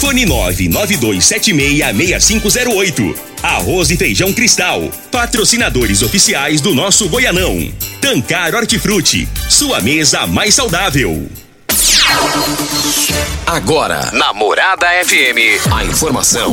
Fone 992766508. Arroz e Feijão Cristal. Patrocinadores oficiais do nosso Goianão. Tancar Hortifruti. Sua mesa mais saudável. Agora, na Morada FM, a informação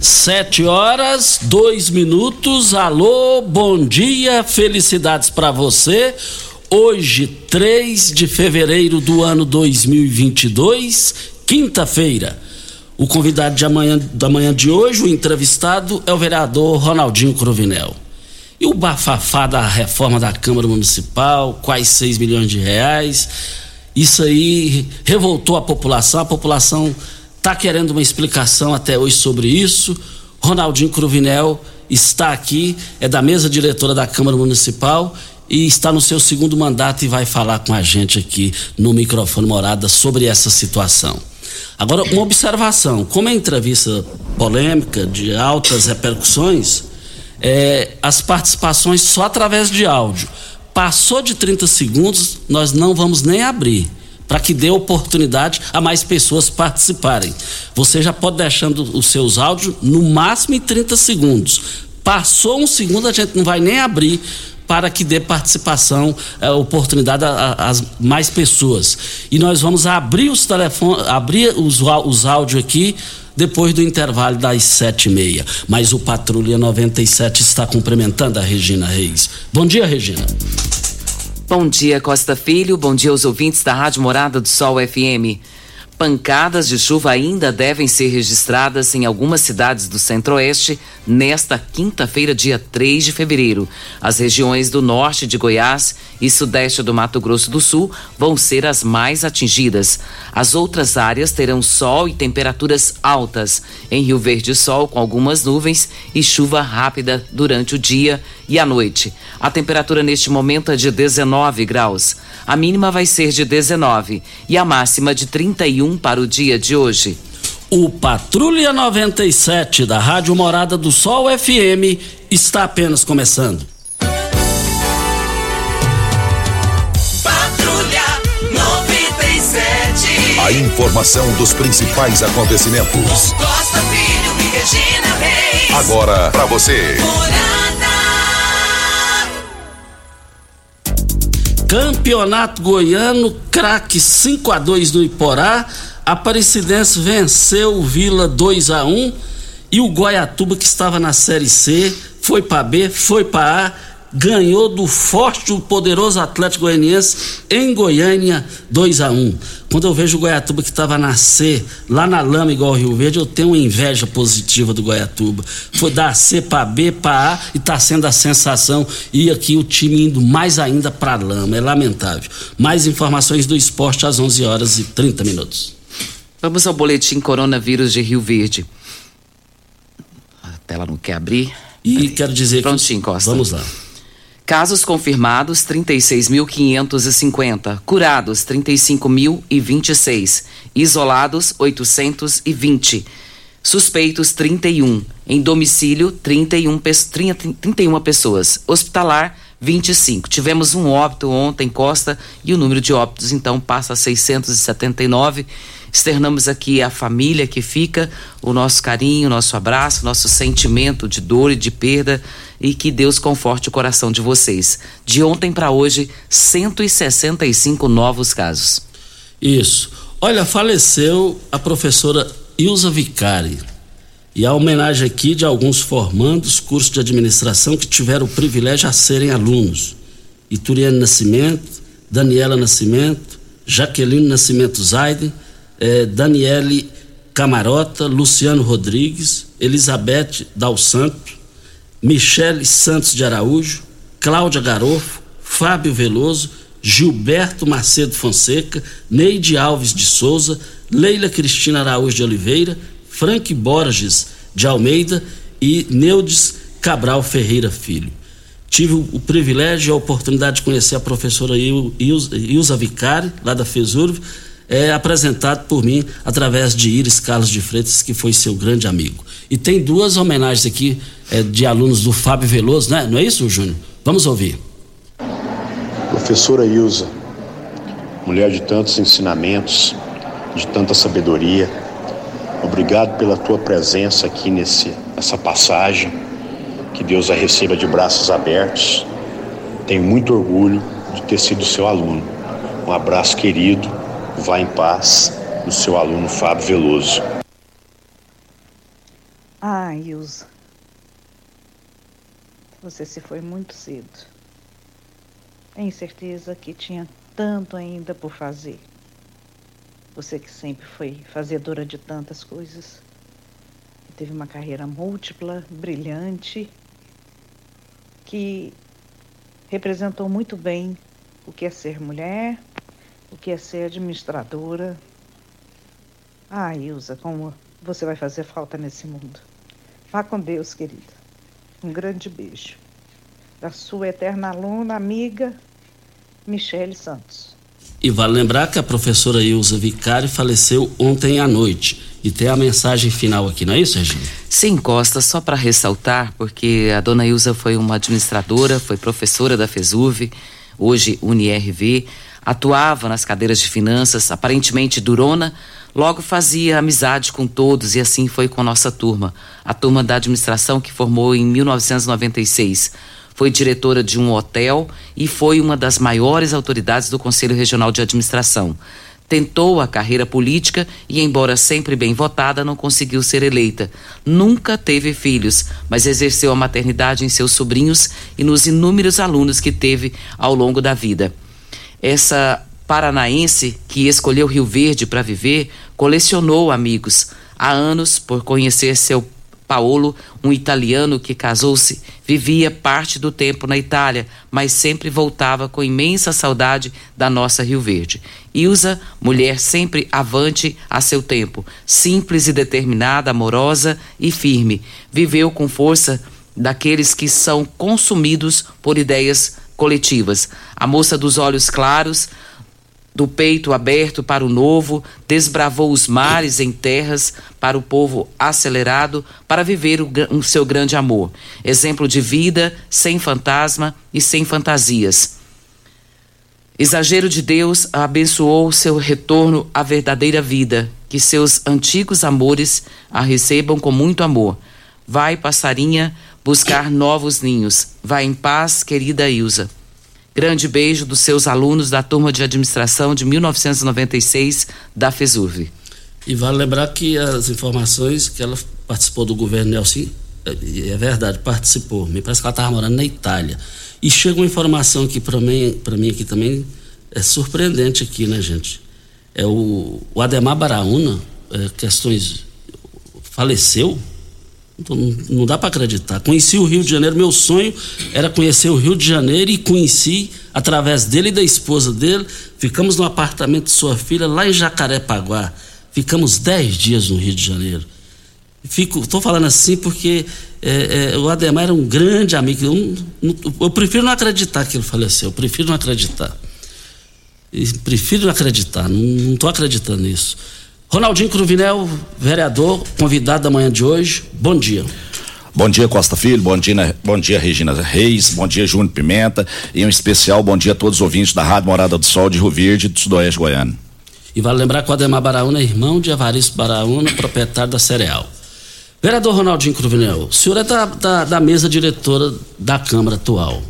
Sete horas, dois minutos. Alô, bom dia, felicidades para você. Hoje, 3 de fevereiro do ano 2022, quinta-feira. O convidado de amanhã, da manhã de hoje, o entrevistado, é o vereador Ronaldinho Cruvinel. E o bafafá da reforma da Câmara Municipal, quais 6 milhões de reais. Isso aí revoltou a população, a população está querendo uma explicação até hoje sobre isso. Ronaldinho Cruvinel está aqui, é da mesa diretora da Câmara Municipal e está no seu segundo mandato e vai falar com a gente aqui no microfone morada sobre essa situação. Agora, uma observação: como é entrevista polêmica, de altas repercussões, é, as participações só através de áudio. Passou de 30 segundos, nós não vamos nem abrir para que dê oportunidade a mais pessoas participarem. Você já pode deixando os seus áudios no máximo em 30 segundos. Passou um segundo, a gente não vai nem abrir para que dê participação, eh, oportunidade às mais pessoas. E nós vamos abrir os telefones, abrir os, os áudios aqui depois do intervalo das sete e meia. Mas o Patrulha 97 está cumprimentando a Regina Reis. Bom dia, Regina. Bom dia, Costa Filho. Bom dia aos ouvintes da Rádio Morada do Sol FM. Pancadas de chuva ainda devem ser registradas em algumas cidades do Centro-Oeste nesta quinta-feira, dia 3 de fevereiro. As regiões do norte de Goiás e sudeste do Mato Grosso do Sul vão ser as mais atingidas. As outras áreas terão sol e temperaturas altas. Em Rio Verde, sol com algumas nuvens e chuva rápida durante o dia e a noite. A temperatura neste momento é de 19 graus. A mínima vai ser de 19 e a máxima de 31 para o dia de hoje. O Patrulha 97 da Rádio Morada do Sol FM está apenas começando. A informação dos principais acontecimentos. Costa Filho e Regina Reis. Agora para você. Campeonato Goiano, craque 5 a 2 no Iporá. Aparecidense venceu o Vila 2 a 1 e o Goiatuba que estava na Série C foi para B, foi para A, ganhou do forte e poderoso Atlético Goianiense em Goiânia 2 a 1. Quando eu vejo o Goiatuba que estava na C, lá na lama igual o Rio Verde, eu tenho uma inveja positiva do Goiatuba. Foi da C para B, para A e está sendo a sensação e aqui o time indo mais ainda para a lama. É lamentável. Mais informações do esporte às 11 horas e 30 minutos. Vamos ao boletim coronavírus de Rio Verde. A tela não quer abrir. E quero dizer Prontinho, que Costa. vamos lá. Casos confirmados 36.550, curados 35.026, isolados 820, suspeitos 31, em domicílio 31, 31 pessoas, hospitalar 25. Tivemos um óbito ontem, Costa, e o número de óbitos então passa a 679. Externamos aqui a família que fica, o nosso carinho, o nosso abraço, nosso sentimento de dor e de perda e que Deus conforte o coração de vocês. De ontem para hoje, 165 novos casos. Isso. Olha, faleceu a professora Ilza Vicari. E a homenagem aqui de alguns formandos, curso de administração, que tiveram o privilégio a serem alunos. Ituriane Nascimento, Daniela Nascimento, Jaqueline Nascimento Zaiden, eh, Daniele Camarota, Luciano Rodrigues, Elizabeth Dal Santo, Michele Santos de Araújo, Cláudia Garofo, Fábio Veloso, Gilberto Macedo Fonseca, Neide Alves de Souza, Leila Cristina Araújo de Oliveira, Frank Borges de Almeida e Neudes Cabral Ferreira Filho. Tive o, privilégio e a oportunidade de conhecer a professora Ilza Vicari, lá da FESURV, é apresentado por mim através de Iris Carlos de Freitas, que foi seu grande amigo. E tem duas homenagens aqui é, de alunos do Fábio Veloso, né? não é isso, Júnior? Vamos ouvir. Professora Ilza, mulher de tantos ensinamentos, de tanta sabedoria, Obrigado pela tua presença aqui nesse, nessa passagem. Que Deus a receba de braços abertos. Tenho muito orgulho de ter sido seu aluno. Um abraço querido. Vá em paz do seu aluno Fábio Veloso. Ah, Ilza. Você se foi muito cedo. Tenho certeza que tinha tanto ainda por fazer. Você que sempre foi fazedora de tantas coisas. Teve uma carreira múltipla, brilhante, que representou muito bem o que é ser mulher, o que é ser administradora. Ah, Ilza, como você vai fazer falta nesse mundo. Vá com Deus, querida. Um grande beijo. Da sua eterna aluna, amiga, Michele Santos. E vale lembrar que a professora Ilza Vicari faleceu ontem à noite. E tem a mensagem final aqui, não é isso, Regina? Sim, Costa, só para ressaltar, porque a dona Ilza foi uma administradora, foi professora da FESUV, hoje UniRV, atuava nas cadeiras de finanças, aparentemente durona, logo fazia amizade com todos e assim foi com nossa turma, a turma da administração que formou em 1996 foi diretora de um hotel e foi uma das maiores autoridades do Conselho Regional de Administração. Tentou a carreira política e, embora sempre bem votada, não conseguiu ser eleita. Nunca teve filhos, mas exerceu a maternidade em seus sobrinhos e nos inúmeros alunos que teve ao longo da vida. Essa paranaense que escolheu Rio Verde para viver colecionou amigos. Há anos, por conhecer seu Paolo, um italiano que casou-se, vivia parte do tempo na Itália, mas sempre voltava com imensa saudade da nossa Rio Verde. Ilza, mulher sempre avante a seu tempo, simples e determinada, amorosa e firme, viveu com força daqueles que são consumidos por ideias coletivas. A moça dos olhos claros, do peito aberto para o novo, desbravou os mares em terras para o povo acelerado, para viver o, o, seu grande amor. Exemplo de vida sem fantasma e sem fantasias. Exagero de Deus abençoou seu retorno à verdadeira vida, que seus antigos amores a recebam com muito amor. Vai, passarinha, buscar novos ninhos. Vai em paz, querida Ilza. Grande beijo dos seus alunos da turma de administração de 1996 da FESURV. E vale lembrar que as informações que ela participou do governo Nelson, é, é verdade, participou. Me parece que ela estava morando na Itália. E chega uma informação aqui para mim, para mim aqui também é surpreendente aqui, né, gente? É o, o Ademar Baraúna, é, questões faleceu não dá para acreditar. Conheci o Rio de Janeiro, meu sonho era conhecer o Rio de Janeiro e conheci através dele e da esposa dele. Ficamos no apartamento de sua filha lá em Jacarepaguá. Ficamos dez dias no Rio de Janeiro. Fico, tô falando assim porque é, é, o Ademar era um grande amigo. Eu, eu, prefiro não acreditar que ele faleceu. Eu prefiro não acreditar. Eu prefiro não acreditar. Não estou acreditando nisso. Ronaldinho Cruvinel, vereador, convidado da manhã de hoje. Bom dia. Bom dia, Costa Filho. Bom dia, bom dia, Regina Reis. Bom dia, Júnior Pimenta. E um especial bom dia a todos os ouvintes da Rádio Morada do Sol de Rio Verde, do Sudoeste Goiano. E vale lembrar que o Ademar Baraúna é irmão de Evaristo Baraúna, proprietário da Cereal. Vereador Ronaldinho Cruvinel, o senhor é da, da, da, mesa diretora da Câmara atual.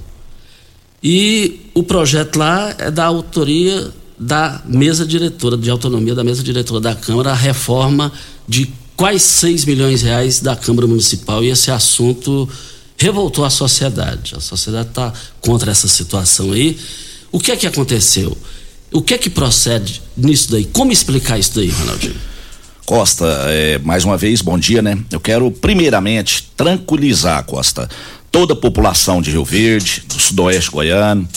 E o projeto lá é da autoria da mesa diretora, de autonomia da mesa diretora da Câmara, a reforma de quais 6 milhões de reais da Câmara Municipal. E esse assunto revoltou a sociedade. A sociedade está contra essa situação aí. O que é que aconteceu? O que é que procede nisso daí? Como explicar isso daí, Ronaldinho? Costa, é, mais uma vez, bom dia, né? Eu quero, primeiramente, tranquilizar, Costa, toda a população de Rio Verde, do sudoeste goiano,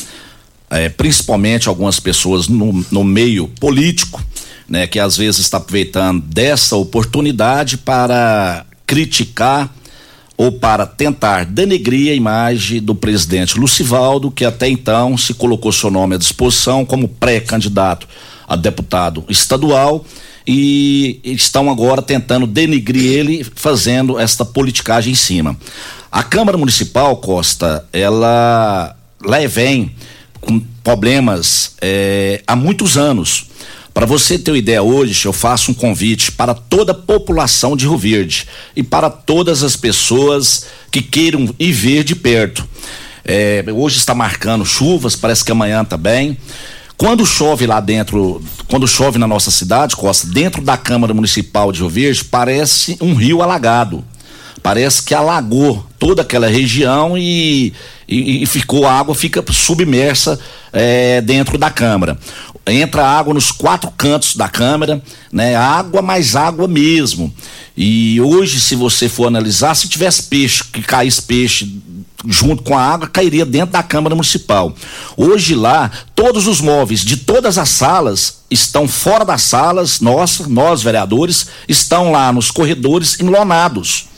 é, principalmente algumas pessoas no, no meio político, né, que às vezes está aproveitando dessa oportunidade para criticar ou para tentar denegrir a imagem do presidente Lucivaldo, que até então se colocou seu nome à disposição como pré-candidato a deputado estadual e estão agora tentando denigrir ele, fazendo esta politicagem em cima. A Câmara Municipal, Costa, ela lá vem com problemas é, há muitos anos. Para você ter uma ideia, hoje eu faço um convite para toda a população de Rio Verde e para todas as pessoas que queiram ir ver de perto. É, hoje está marcando chuvas, parece que amanhã também. Quando chove lá dentro, quando chove na nossa cidade, Costa, dentro da Câmara Municipal de Rio Verde, parece um rio alagado. Parece que alagou toda aquela região e, e, e ficou a água fica submersa é, dentro da Câmara. Entra água nos quatro cantos da Câmara, né? Água mais água mesmo. E hoje, se você for analisar, se tivesse peixe, que caísse peixe junto com a água, cairia dentro da Câmara Municipal. Hoje lá, todos os móveis de todas as salas estão fora das salas, nós, nós vereadores, estão lá nos corredores enlonados.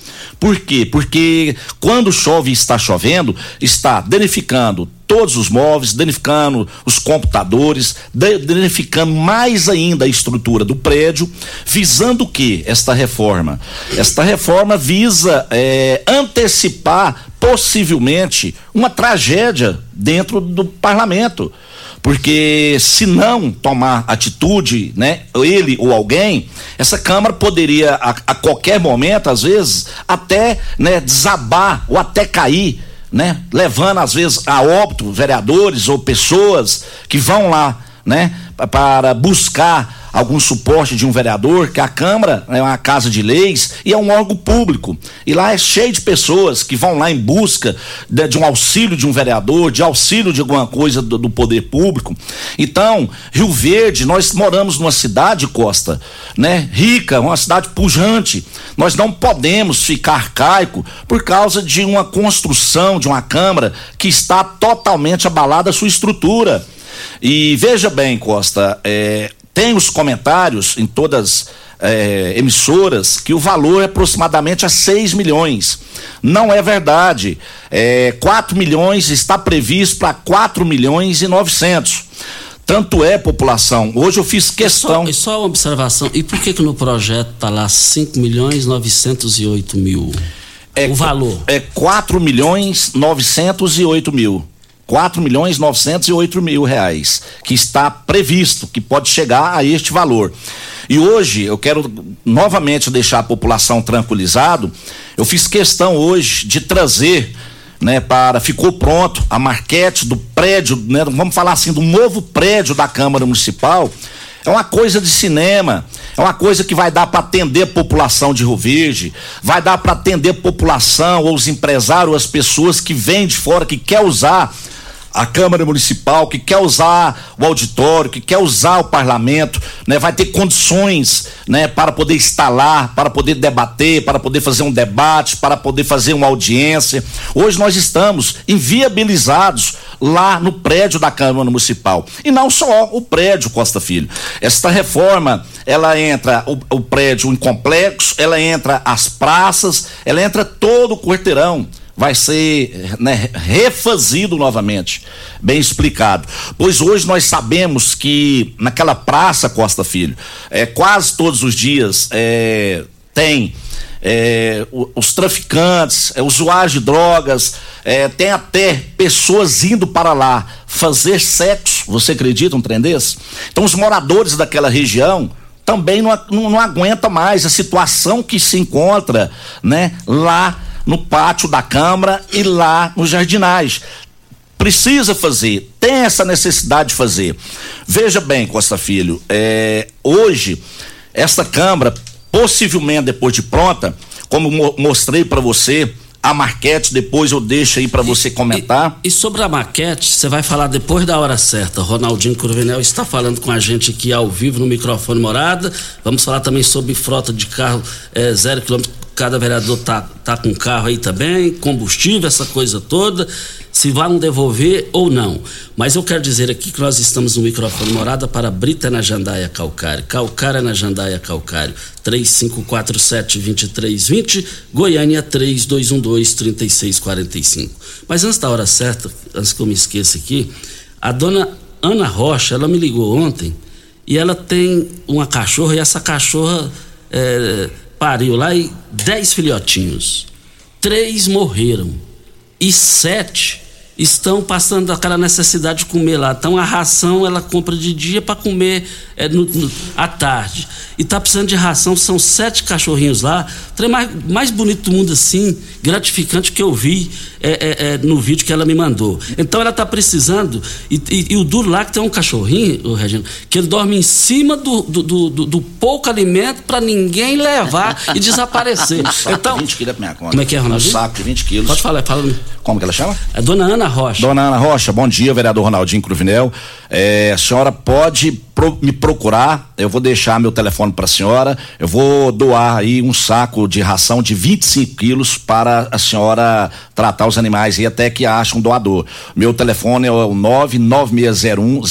Por quê? Porque quando chove e está chovendo, está danificando todos os móveis, danificando os computadores, danificando mais ainda a estrutura do prédio, visando o que? Esta reforma. Esta reforma visa é, antecipar possivelmente uma tragédia dentro do parlamento porque se não tomar atitude, né, ele ou alguém, essa Câmara poderia a, a qualquer momento, às vezes, até né, desabar ou até cair, né, levando às vezes a óbito vereadores ou pessoas que vão lá, né, para buscar algum suporte de um vereador, que a Câmara é uma casa de leis e é um órgão público. E lá é cheio de pessoas que vão lá em busca de, de um auxílio de um vereador, de auxílio de alguma coisa do, do, poder público. Então, Rio Verde, nós moramos numa cidade, Costa, né, rica, uma cidade pujante. Nós não podemos ficar arcaico por causa de uma construção de uma Câmara que está totalmente abalada a sua estrutura. E veja bem, Costa, é, tem os comentários em todas é, emissoras que o valor é aproximadamente a 6 milhões. Não é verdade. É, 4 milhões está previsto para 4 milhões e 900. Tanto é população. Hoje eu fiz questão. E só, e só uma observação. E por que que no projeto está lá 5 milhões 908 mil? É, o valor? É 4 milhões 908 mil. 4 milhões 908 mil reais, que está previsto, que pode chegar a este valor. E hoje eu quero novamente deixar a população tranquilizado. Eu fiz questão hoje de trazer, né, para ficou pronto a marquete do prédio, né, vamos falar assim, do novo prédio da Câmara Municipal. É uma coisa de cinema, é uma coisa que vai dar para atender a população de Rio Verde, vai dar para atender a população, ou os empresários, as pessoas que vêm de fora, que quer usar a Câmara Municipal, que quer usar o auditório, que quer usar o parlamento, né, vai ter condições, né, para poder instalar, para poder debater, para poder fazer um debate, para poder fazer uma audiência. Hoje nós estamos inviabilizados lá no prédio da Câmara Municipal. E não só o prédio Costa Filho. Esta reforma, ela entra o, o prédio em complexo, ela entra as praças, ela entra todo o quarteirão vai ser né, refazido novamente, bem explicado. Pois hoje nós sabemos que naquela praça Costa Filho, é, quase todos os dias é, tem é, os traficantes, é, usuários de drogas, é, tem até pessoas indo para lá fazer sexo. Você acredita um trem desse? Então os moradores daquela região também não, não, não aguenta mais a situação que se encontra, né, lá no pátio da Câmara e lá nos jardinais. Precisa fazer, tem essa necessidade de fazer. Veja bem, Costa Filho, é, hoje, esta Câmara, possivelmente depois de pronta, como mo mostrei para você, a maquete, depois eu deixo aí para você comentar. E, e, sobre a maquete, você vai falar depois da hora certa. Ronaldinho Curvenel está falando com a gente aqui ao vivo no microfone morada. Vamos falar também sobre frota de carro é, zero quilômetro cada vereador tá, tá com carro aí também, combustível, essa coisa toda, se vão devolver ou não. Mas eu quero dizer aqui que nós estamos no microfone morada para Brita na Jandaia Calcário, Calcária na Jandaia Calcário, 3547-2320, Goiânia 3212-3645. Mas antes da hora certa, antes que eu me esqueça aqui, a dona Ana Rocha, ela me ligou ontem e ela tem uma cachorra e essa cachorra. É, pariu lá e dez filhotinhos. Três morreram. E sete estão passando aquela necessidade de comer lá. Então a ração ela compra de dia para comer é, no, no, à tarde. E tá precisando de ração, são sete cachorrinhos lá. O trem mais, mais bonito do mundo assim, gratificante que eu vi é, é, é, no vídeo que ela me mandou. Então ela tá precisando, e, e, e o duro lá que tem um cachorrinho, o Regina, que ele dorme em cima do, do, do, do, do pouco alimento para ninguém levar e desaparecer. Um saco então, de 20 quilos é minha conta. Como é que é, Ronaldinho? Um saco de 20 quilos. Pode falar, fala. Como que ela chama? É Dona Ana Rocha. Dona Ana Rocha, bom dia, vereador Ronaldinho Cruvinel. É, a senhora pode pro, me procurar, eu vou deixar meu telefone para a senhora, eu vou doar aí um saco de ração de 25 quilos para a senhora tratar os animais e até que ache um doador. Meu telefone é o 99601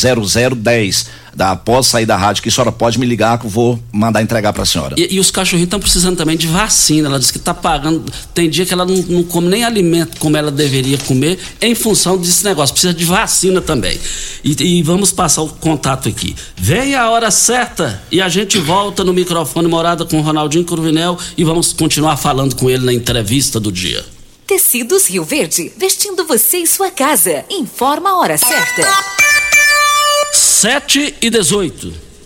0010 da, após sair da rádio, que a senhora pode me ligar que eu vou mandar entregar para a senhora. E, e, os cachorrinhos estão precisando também de vacina. Ela disse que está pagando. Tem dia que ela não, não, come nem alimento como ela deveria comer, em função desse negócio. Precisa de vacina também. E, e vamos passar o contato aqui. Vem a hora certa e a gente volta no microfone morada com Ronaldinho Curvinel e vamos continuar falando com ele na entrevista do dia. Tecidos Rio Verde, vestindo você e sua casa. Informa a hora certa. 7 e 18.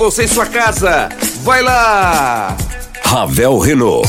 você em sua casa. Vai lá! Ravel Renault.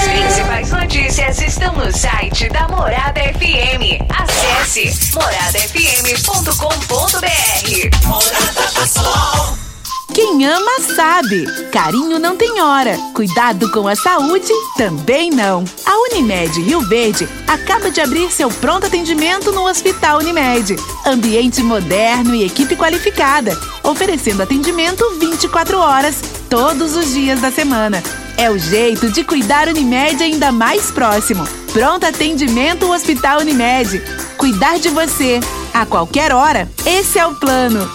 As principais notícias estão no site da Morada FM. Acesse moradafm.com.br. Morada do Sol. Quem ama sabe. Carinho não tem hora. Cuidado com a saúde também não. A Unimed Rio Verde acaba de abrir seu pronto atendimento no Hospital Unimed. Ambiente moderno e equipe qualificada, oferecendo atendimento 24 horas, todos os dias da semana. É o jeito de cuidar Unimed ainda mais próximo. Pronto atendimento Hospital Unimed. Cuidar de você a qualquer hora. Esse é o plano.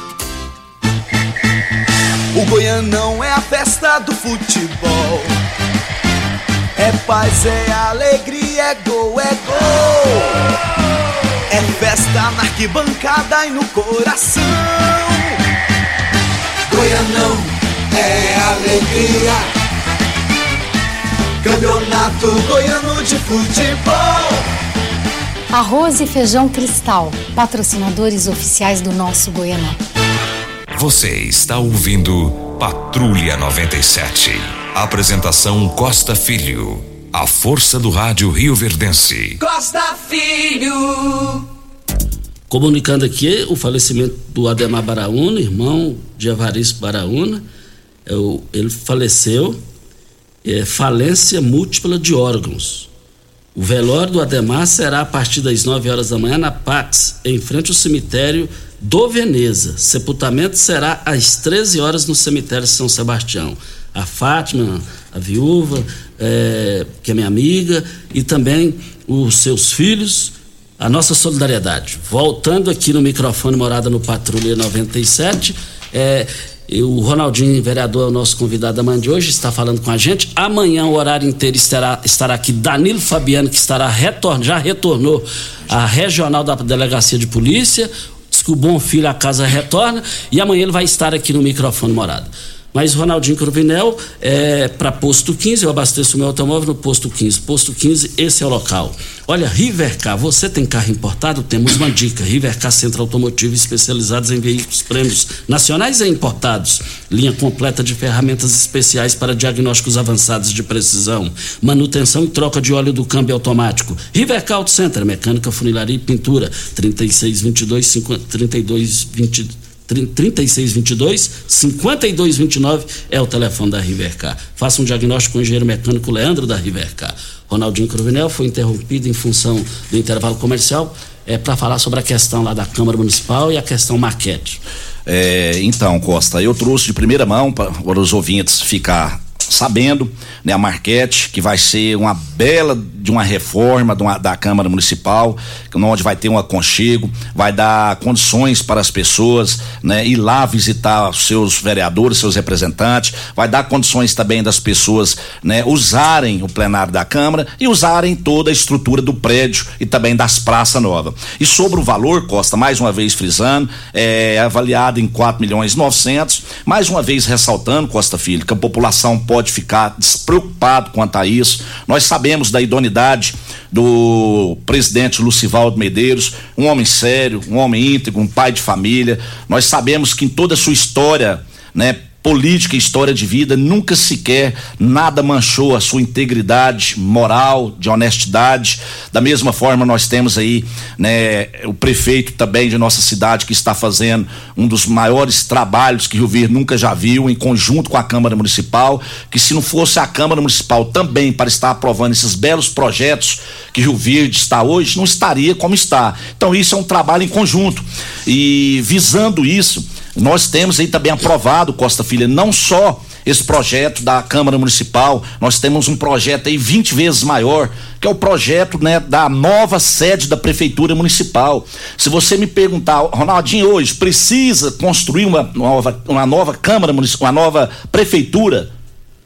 O Goianão é a festa do futebol. É paz, é alegria, é gol, é gol. É festa na arquibancada e no coração. Goianão é alegria. Campeonato Goiano de Futebol. Arroz e Feijão Cristal, patrocinadores oficiais do nosso Goianão. Você está ouvindo Patrulha 97. Apresentação Costa Filho. A força do rádio Rio Verdense. Costa Filho. Comunicando aqui o falecimento do Ademar Baraúna, irmão de Evaristo Baraúna. Eu, ele faleceu, é, falência múltipla de órgãos. O velório do Ademar será a partir das 9 horas da manhã na Pax, em frente ao cemitério do Veneza. Sepultamento será às 13 horas no cemitério São Sebastião. A Fátima, a viúva, é, que é minha amiga, e também os seus filhos, a nossa solidariedade. Voltando aqui no microfone Morada no Patrulha 97, é, e o Ronaldinho, vereador, é o nosso convidado da manhã de hoje, está falando com a gente. Amanhã, o horário inteiro, estará, estará aqui Danilo Fabiano, que estará retorn, já retornou à regional da Delegacia de Polícia. Diz que o Bom Filho, a casa retorna. E amanhã ele vai estar aqui no microfone morado. Mas Ronaldinho Cruvinel, é, para posto 15, eu abasteço meu automóvel no posto 15. Posto 15, esse é o local. Olha, Rivercar, você tem carro importado? Temos uma dica. Rivercar Centro Automotivo especializados em veículos prêmios nacionais e importados. Linha completa de ferramentas especiais para diagnósticos avançados de precisão. Manutenção e troca de óleo do câmbio automático. Rivercar Auto Center, mecânica, funilaria e pintura. 3622 3220 3622 5229 é o telefone da Rivercar. Faça um diagnóstico com o engenheiro mecânico Leandro da Rivercar. Ronaldinho Cruvinel foi interrompido em função do intervalo comercial é, para falar sobre a questão lá da Câmara Municipal e a questão maquete. É, então, Costa, eu trouxe de primeira mão para os ouvintes ficar sabendo, né, a Marquete, que vai ser uma bela de uma reforma de uma, da Câmara Municipal, onde vai ter um aconchego, vai dar condições para as pessoas, né, ir lá visitar os seus vereadores, seus representantes, vai dar condições também das pessoas, né, usarem o plenário da Câmara e usarem toda a estrutura do prédio e também das praças novas. E sobre o valor, Costa, mais uma vez frisando, é avaliado em 4 milhões 900, mais uma vez ressaltando, Costa Filho, que a população pode pode ficar despreocupado quanto a isso. Nós sabemos da idoneidade do presidente Lucivaldo Medeiros, um homem sério, um homem íntegro, um pai de família. Nós sabemos que em toda a sua história, né, política história de vida, nunca sequer nada manchou a sua integridade moral, de honestidade. Da mesma forma, nós temos aí, né, o prefeito também de nossa cidade que está fazendo um dos maiores trabalhos que Rio Verde nunca já viu, em conjunto com a Câmara Municipal, que se não fosse a Câmara Municipal também para estar aprovando esses belos projetos que Rio Verde está hoje, não estaria como está. Então, isso é um trabalho em conjunto. E visando isso, nós temos aí também aprovado, Costa Filha, não só esse projeto da Câmara Municipal, nós temos um projeto aí 20 vezes maior, que é o projeto né, da nova sede da Prefeitura Municipal. Se você me perguntar, Ronaldinho, hoje precisa construir uma nova, uma nova Câmara Municipal, uma nova Prefeitura?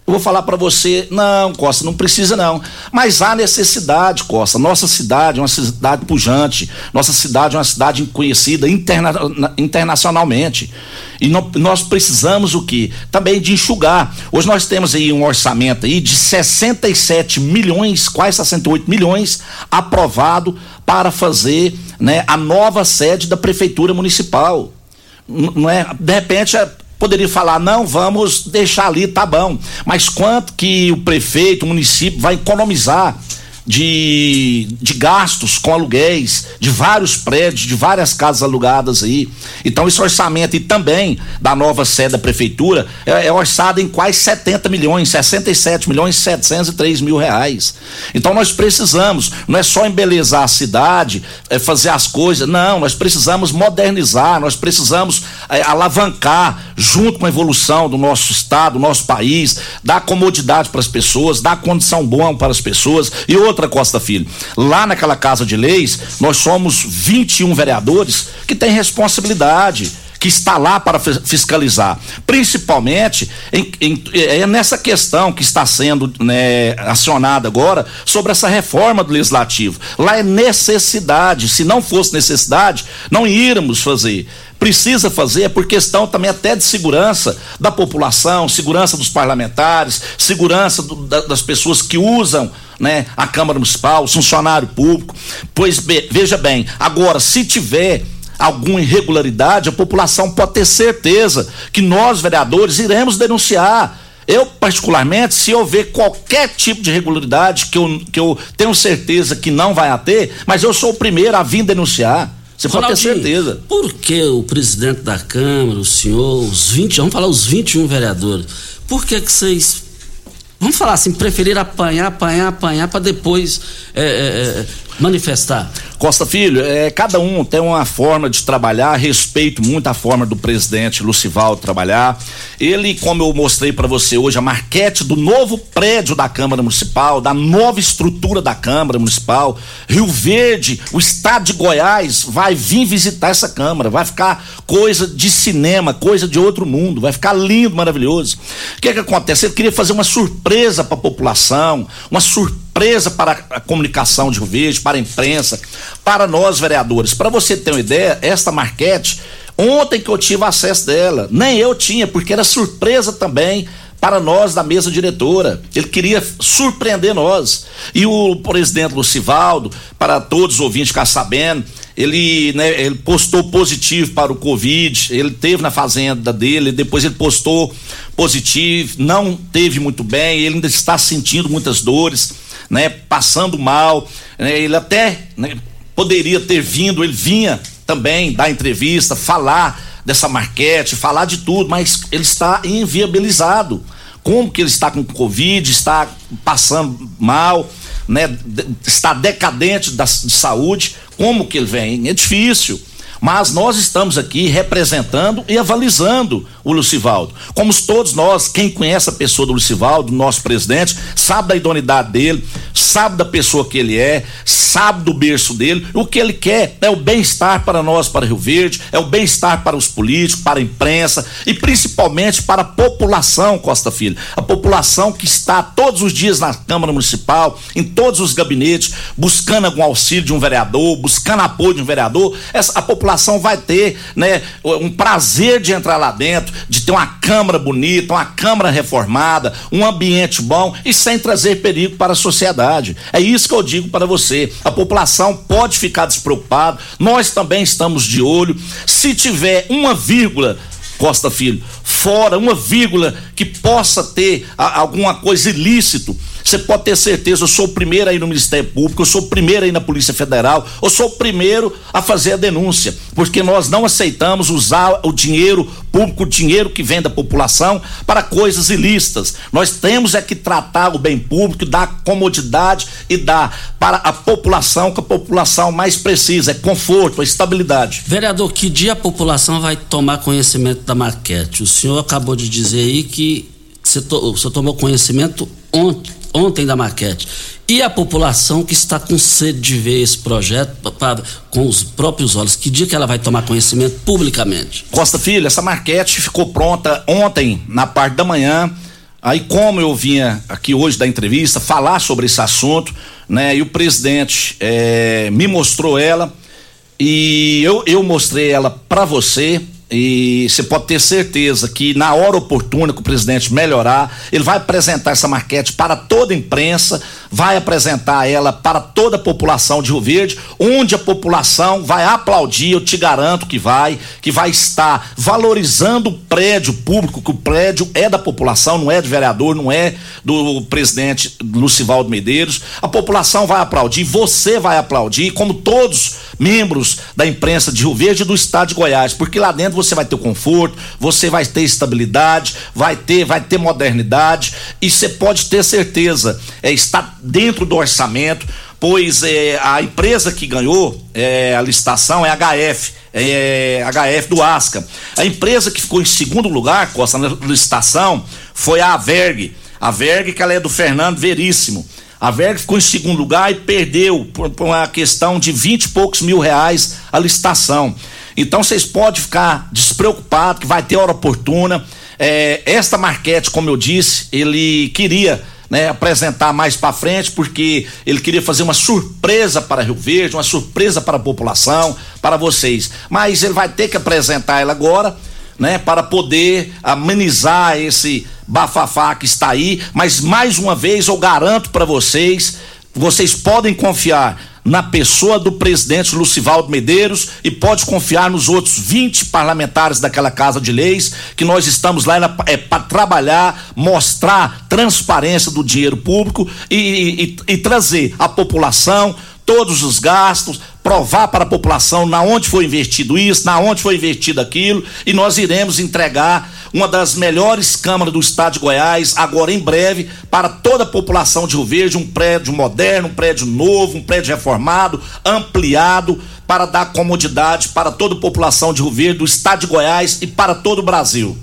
Eu vou falar para você, não, Costa, não precisa não. Mas há necessidade, Costa. Nossa cidade é uma cidade pujante. Nossa cidade é uma cidade conhecida interna, internacionalmente. E nós precisamos o que? Também de enxugar. Hoje nós temos aí um orçamento aí de 67 milhões, quase 68 milhões aprovado para fazer, né, a nova sede da prefeitura municipal. Não é? De repente poderia falar, não, vamos deixar ali, tá bom. Mas quanto que o prefeito, o município vai economizar de, de gastos com aluguéis de vários prédios, de várias casas alugadas aí. Então, esse orçamento e também da nova sede da prefeitura é, é orçado em quase 70 milhões, 67 milhões e 703 mil reais. Então, nós precisamos, não é só embelezar a cidade, é fazer as coisas, não, nós precisamos modernizar, nós precisamos alavancar junto com a evolução do nosso estado, do nosso país, dar comodidade para as pessoas, dar condição boa para as pessoas. E outra, Costa Filho, lá naquela Casa de Leis, nós somos 21 vereadores que têm responsabilidade que está lá para fiscalizar, principalmente em, em, é nessa questão que está sendo né, acionada agora sobre essa reforma do legislativo. Lá é necessidade, se não fosse necessidade, não íamos fazer precisa fazer é por questão também até de segurança da população, segurança dos parlamentares, segurança do, da, das pessoas que usam né, a Câmara Municipal, funcionário público. Pois be, veja bem, agora, se tiver alguma irregularidade, a população pode ter certeza que nós, vereadores, iremos denunciar. Eu, particularmente, se eu ver qualquer tipo de irregularidade que eu, que eu tenho certeza que não vai ter, mas eu sou o primeiro a vir denunciar. Você pode ter certeza. Por que o presidente da Câmara, o senhor, os 20, vamos falar os 21 vereadores, por que que vocês vamos falar assim, preferir apanhar, apanhar, apanhar para depois é manifestar? Costa Filho, é, cada um tem uma forma de trabalhar, respeito muito a forma do presidente Lucival trabalhar. Ele, como eu mostrei para você hoje, a marquete do novo prédio da Câmara Municipal, da nova estrutura da Câmara Municipal, Rio Verde, o estado de Goiás vai vir visitar essa Câmara, vai ficar coisa de cinema, coisa de outro mundo, vai ficar lindo, maravilhoso. O que é que acontece? Ele queria fazer uma surpresa para a população, uma surpresa presa para a comunicação de Rio Verde, para a imprensa, para nós vereadores. Para você ter uma ideia, esta marquete, ontem que eu tive acesso dela, nem eu tinha, porque era surpresa também para nós da mesa diretora. Ele queria surpreender nós. E o presidente Lucivaldo, para todos os ouvintes ficar sabendo, ele, né, ele postou positivo para o Covid, ele teve na fazenda dele, depois ele postou positivo, não teve muito bem, ele ainda está sentindo muitas dores né, passando mal. Né, ele até né, poderia ter vindo, ele vinha também dar entrevista, falar dessa marquete, falar de tudo, mas ele está inviabilizado. Como que ele está com Covid, está passando mal, né, está decadente da, de saúde, como que ele vem? É difícil. Mas nós estamos aqui representando e avalizando o Lucivaldo. Como todos nós, quem conhece a pessoa do Lucivaldo, nosso presidente, sabe da idoneidade dele, sabe da pessoa que ele é, sabe do berço dele. O que ele quer é o bem-estar para nós, para Rio Verde, é o bem-estar para os políticos, para a imprensa e principalmente para a população, Costa Filho. A população que está todos os dias na Câmara Municipal, em todos os gabinetes, buscando algum auxílio de um vereador, buscando apoio de um vereador. Essa, a população vai ter né, um prazer de entrar lá dentro, de ter uma Câmara bonita, uma Câmara reformada, um ambiente bom e sem trazer perigo para a sociedade. É isso que eu digo para você a população pode ficar despreocupada, nós também estamos de olho. Se tiver uma vírgula, Costa Filho, fora uma vírgula que possa ter alguma coisa ilícito, você pode ter certeza, eu sou o primeiro aí no Ministério Público, eu sou o primeiro aí na Polícia Federal, eu sou o primeiro a fazer a denúncia, porque nós não aceitamos usar o dinheiro público, o dinheiro que vem da população, para coisas ilícitas. Nós temos é que tratar o bem público, dar comodidade e dar para a população que a população mais precisa, é conforto, é estabilidade. Vereador, que dia a população vai tomar conhecimento da maquete? O senhor acabou de dizer aí que você, to, você tomou conhecimento ontem ontem da maquete. E a população que está com sede de ver esse projeto pra, pra, com os próprios olhos, que dia que ela vai tomar conhecimento publicamente? Costa Filho, essa maquete ficou pronta ontem, na parte da manhã. Aí, como eu vinha aqui hoje da entrevista falar sobre esse assunto, né? E o presidente é, me mostrou ela e eu, eu mostrei ela para você, e você pode ter certeza que na hora oportuna que o presidente melhorar, ele vai apresentar essa maquete para toda a imprensa, vai apresentar ela para toda a população de Rio Verde, onde a população vai aplaudir, eu te garanto que vai, que vai estar valorizando o prédio público, que o prédio é da população, não é de vereador, não é do presidente Lucivaldo Medeiros. A população vai aplaudir, você vai aplaudir, como todos membros da imprensa de Rio Verde e do estado de Goiás, porque lá dentro você vai ter conforto, você vai ter estabilidade, vai ter, vai ter modernidade e você pode ter certeza, é, está dentro do orçamento, pois é, a empresa que ganhou é, a licitação é a HF, é, HF do Asca. A empresa que ficou em segundo lugar, Costa, na licitação, foi a Averg. A Verg, que ela é do Fernando Veríssimo. A Verg ficou em segundo lugar e perdeu por, por uma questão de vinte e poucos mil reais a licitação. Então vocês podem ficar despreocupados que vai ter hora oportuna. É, esta marquete, como eu disse, ele queria né, apresentar mais para frente, porque ele queria fazer uma surpresa para Rio Verde, uma surpresa para a população, para vocês. Mas ele vai ter que apresentar ela agora, né, para poder amenizar esse bafafá que está aí. Mas mais uma vez eu garanto para vocês, vocês podem confiar na pessoa do presidente Lucivaldo Medeiros e pode confiar nos outros 20 parlamentares daquela Casa de Leis, que nós estamos lá é, para trabalhar, mostrar transparência do dinheiro público e, e, e trazer a população todos os gastos, provar para a população na onde foi investido isso, na onde foi investido aquilo, e nós iremos entregar uma das melhores câmaras do estado de Goiás, agora em breve, para toda a população de Rio Verde, um prédio moderno, um prédio novo, um prédio reformado, ampliado, para dar comodidade para toda a população de Rio Verde, do estado de Goiás e para todo o Brasil.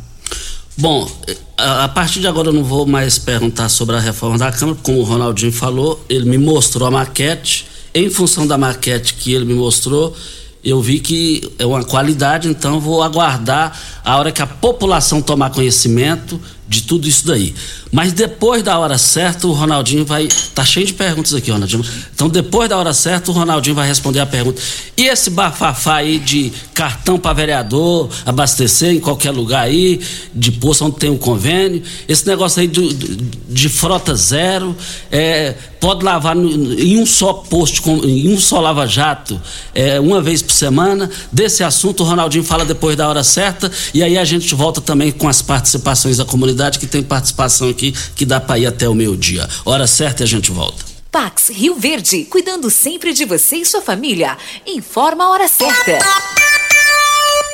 Bom, a partir de agora eu não vou mais perguntar sobre a reforma da Câmara, como o Ronaldinho falou, ele me mostrou a maquete, em função da maquete que ele me mostrou, eu vi que é uma qualidade, então vou aguardar a hora que a população tomar conhecimento de tudo isso daí. Mas depois da hora certa, o Ronaldinho vai. Tá cheio de perguntas aqui, Ronaldinho. Então, depois da hora certa, o Ronaldinho vai responder a pergunta. E esse bafafá aí de cartão para vereador, abastecer em qualquer lugar aí, de posto onde tem um convênio, esse negócio aí de, de, de frota zero, é, pode lavar no, em um só posto, em um só lava-jato, é, uma vez por semana. Desse assunto, o Ronaldinho fala depois da hora certa, e aí a gente volta também com as participações da comunidade, que tem participação aqui que dá para ir até o meio-dia. Hora certa e a gente volta. Pax Rio Verde, cuidando sempre de você e sua família. Informa a hora certa.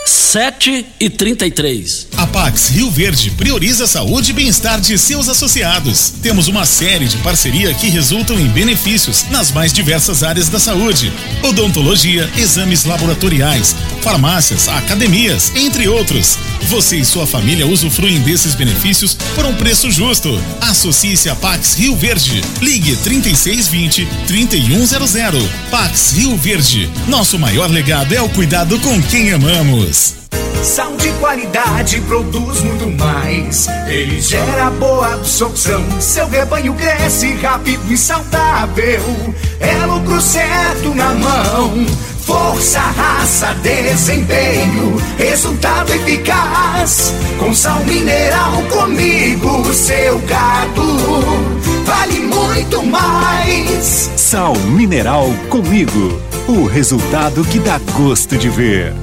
7 e 33. A Pax Rio Verde prioriza a saúde e bem-estar de seus associados. Temos uma série de parceria que resultam em benefícios nas mais diversas áreas da saúde: odontologia, exames laboratoriais, farmácias, academias, entre outros. Você e sua família usufruem desses benefícios por um preço justo. Associe-se a Pax Rio Verde. Ligue 3620 3100. Pax Rio Verde. Nosso maior legado é o cuidado com quem amamos. Sal de qualidade produz muito mais. Ele gera boa absorção. Seu rebanho cresce rápido e saudável. É lucro certo na mão. Força, raça, desempenho, resultado eficaz. Com sal mineral comigo, seu gado vale muito mais. Sal mineral comigo, o resultado que dá gosto de ver.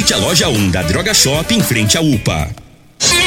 Visite a loja 1 da Droga Shop em frente à UPA.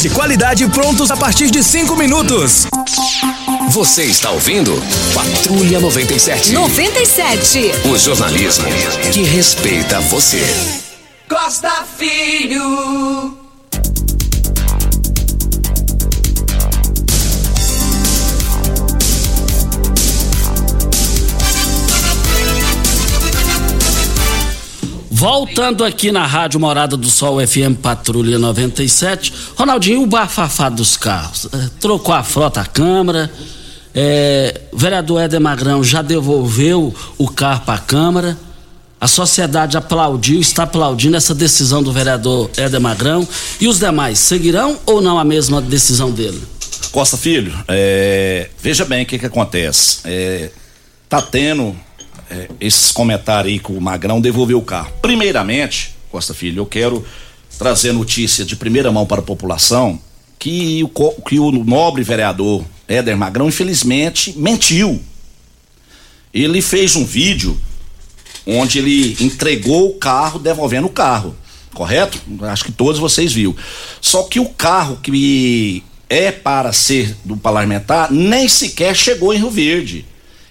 de qualidade prontos a partir de cinco minutos. Você está ouvindo Patrulha 97. 97. O jornalismo que respeita você. Costa Filho. Voltando aqui na Rádio Morada do Sol FM Patrulha 97, Ronaldinho, o bafafá dos carros. É, trocou a frota à Câmara. É, o vereador Éder Magrão já devolveu o carro para a Câmara. A sociedade aplaudiu, está aplaudindo essa decisão do vereador Éder Magrão. E os demais, seguirão ou não a mesma decisão dele? Costa Filho, é, veja bem o que, que acontece. É, tá tendo é, esses comentários aí que o Magrão devolveu o carro. Primeiramente, Costa Filho, eu quero trazer notícia de primeira mão para a população que o, que o nobre vereador Éder Magrão, infelizmente, mentiu. Ele fez um vídeo onde ele entregou o carro devolvendo o carro, correto? Acho que todos vocês viram. Só que o carro que é para ser do parlamentar nem sequer chegou em Rio Verde.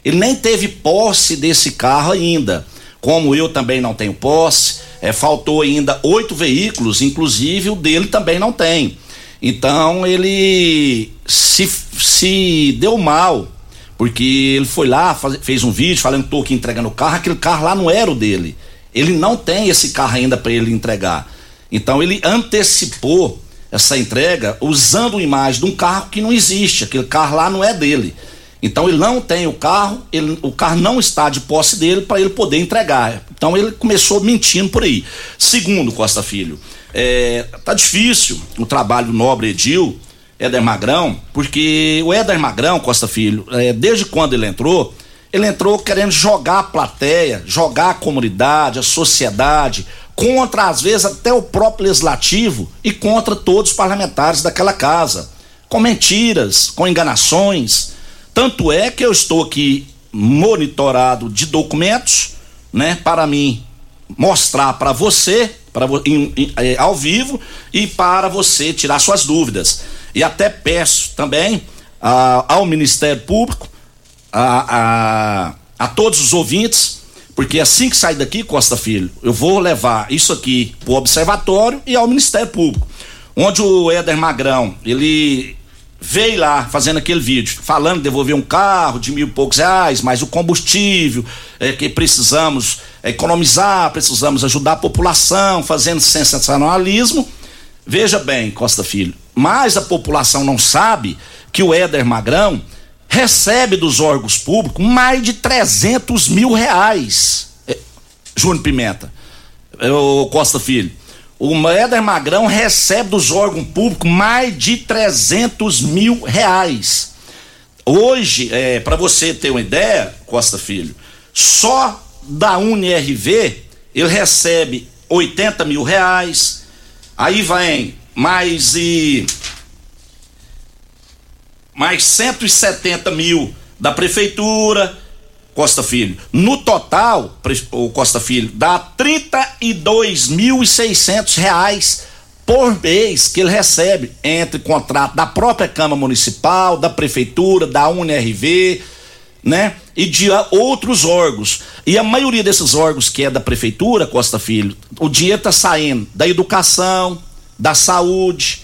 Ele nem teve posse desse carro ainda. Como eu também não tenho posse, é, faltou ainda oito veículos, inclusive o dele também não tem. Então ele se, se deu mal, porque ele foi lá, faz, fez um vídeo falando que estou aqui entregando o carro, aquele carro lá não era o dele. Ele não tem esse carro ainda para ele entregar. Então ele antecipou essa entrega usando uma imagem de um carro que não existe, aquele carro lá não é dele. Então ele não tem o carro, ele, o carro não está de posse dele para ele poder entregar. Então ele começou mentindo por aí. Segundo, Costa Filho, é, tá difícil o trabalho do nobre Edil, Éder Magrão, porque o Éder Magrão, Costa Filho, é, desde quando ele entrou, ele entrou querendo jogar a plateia, jogar a comunidade, a sociedade, contra, às vezes, até o próprio legislativo e contra todos os parlamentares daquela casa. Com mentiras, com enganações tanto é que eu estou aqui monitorado de documentos, né, para mim mostrar para você, para é, ao vivo e para você tirar suas dúvidas. E até peço também ao Ministério Público, a, a, a todos os ouvintes, porque assim que sair daqui, Costa Filho, eu vou levar isso aqui para o Observatório e ao Ministério Público, onde o Éder Magrão, ele veio lá fazendo aquele vídeo, falando devolver um carro de mil e poucos reais, mas o combustível, é, que precisamos economizar, precisamos ajudar a população, fazendo sensacionalismo. Veja bem, Costa Filho, mas a população não sabe que o Éder Magrão recebe dos órgãos públicos mais de 300 mil reais. É, Júnior Pimenta, o Costa Filho. O Éder Magrão recebe dos órgãos públicos mais de 300 mil reais. Hoje, é, para você ter uma ideia, Costa Filho, só da UNRV ele recebe 80 mil reais. Aí vem mais e mais 170 mil da prefeitura Costa Filho. No total, o Costa Filho, dá 32.600 reais por mês que ele recebe entre contrato da própria Câmara Municipal, da Prefeitura, da UNRV, né? e de outros órgãos. E a maioria desses órgãos que é da prefeitura, Costa Filho, o dinheiro está saindo da educação, da saúde,